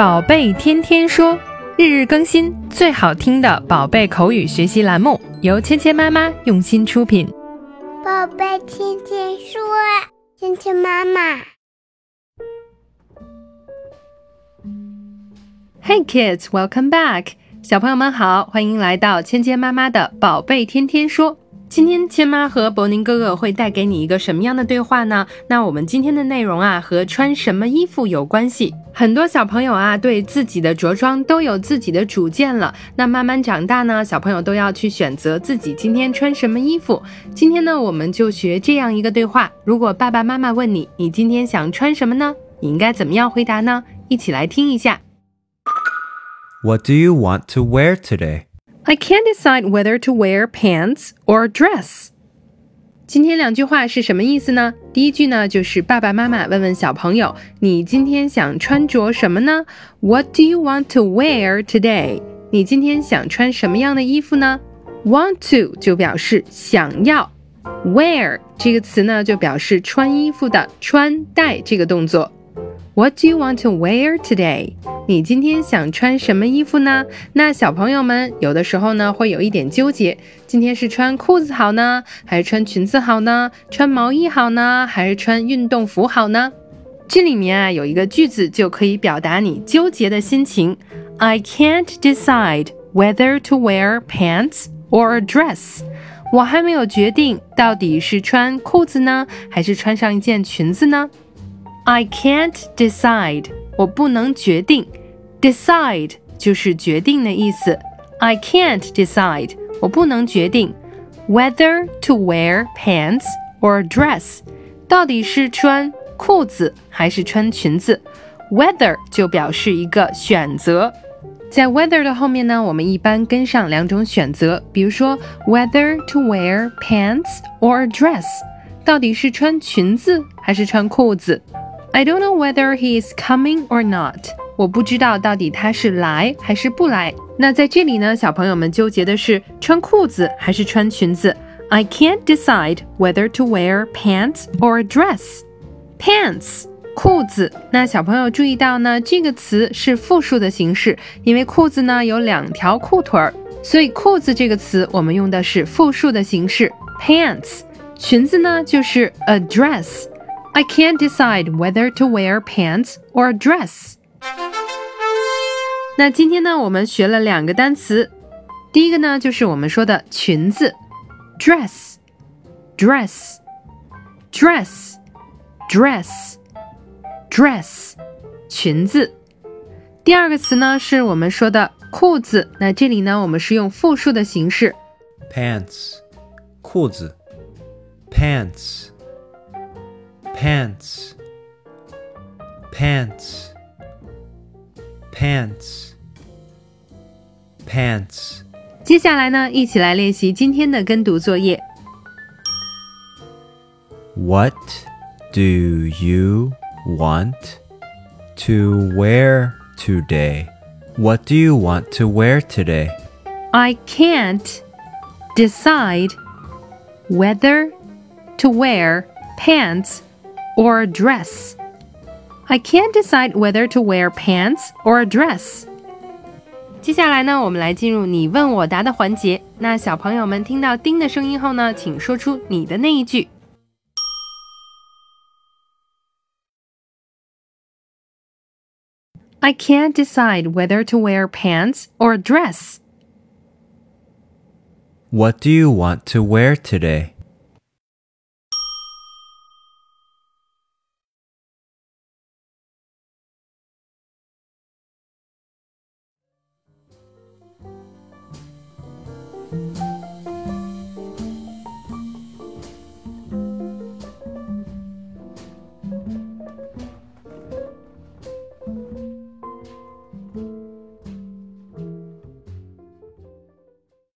宝贝天天说，日日更新，最好听的宝贝口语学习栏目，由芊芊妈妈用心出品。宝贝天天说，芊芊妈妈。Hey kids, welcome back！小朋友们好，欢迎来到芊芊妈妈的宝贝天天说。今天千妈和博宁哥哥会带给你一个什么样的对话呢？那我们今天的内容啊，和穿什么衣服有关系。很多小朋友啊，对自己的着装都有自己的主见了。那慢慢长大呢，小朋友都要去选择自己今天穿什么衣服。今天呢，我们就学这样一个对话：如果爸爸妈妈问你，你今天想穿什么呢？你应该怎么样回答呢？一起来听一下。What do you want to wear today? I can't decide whether to wear pants or dress. 今天两句话是什么意思呢？第一句呢，就是爸爸妈妈问问小朋友：“你今天想穿着什么呢？”What do you want to wear today？你今天想穿什么样的衣服呢？Want to 就表示想要，wear 这个词呢就表示穿衣服的穿戴这个动作。What do you want to wear today？你今天想穿什么衣服呢？那小朋友们有的时候呢会有一点纠结，今天是穿裤子好呢，还是穿裙子好呢？穿毛衣好呢，还是穿运动服好呢？这里面啊有一个句子就可以表达你纠结的心情。I can't decide whether to wear pants or a dress。我还没有决定到底是穿裤子呢，还是穿上一件裙子呢？I can't decide，我不能决定。Decide 就是决定的意思。I can't decide，我不能决定 whether to wear pants or dress，到底是穿裤子还是穿裙子。Whether 就表示一个选择，在 whether 的后面呢，我们一般跟上两种选择，比如说 whether to wear pants or dress，到底是穿裙子还是穿裤子。I don't know whether he is coming or not。 我不知道到底他是来还是不来。那在这里呢，小朋友们纠结的是穿裤子还是穿裙子。I can't decide whether to wear pants or a dress. Pants 裤子。那小朋友注意到呢，这个词是复数的形式，因为裤子呢有两条裤腿儿，所以裤子这个词我们用的是复数的形式 pants。裙子呢就是 a dress。I can't decide whether to wear pants or a dress. 那今天呢，我们学了两个单词，第一个呢就是我们说的裙子，dress，dress，dress，dress，dress，裙子。第二个词呢是我们说的裤子，那这里呢我们是用复数的形式，pants，裤子，pants，pants，pants。pants pants 接下来呢一起来练习今天的跟读作业 What do you want to wear today? What do you want to wear today? I can't decide whether to wear pants or a dress. I can't decide whether to wear pants or a dress. 接下来呢，我们来进入你问我答的环节。那小朋友们听到“叮”的声音后呢，请说出你的那一句。I can't decide whether to wear pants or a dress. What do you want to wear today?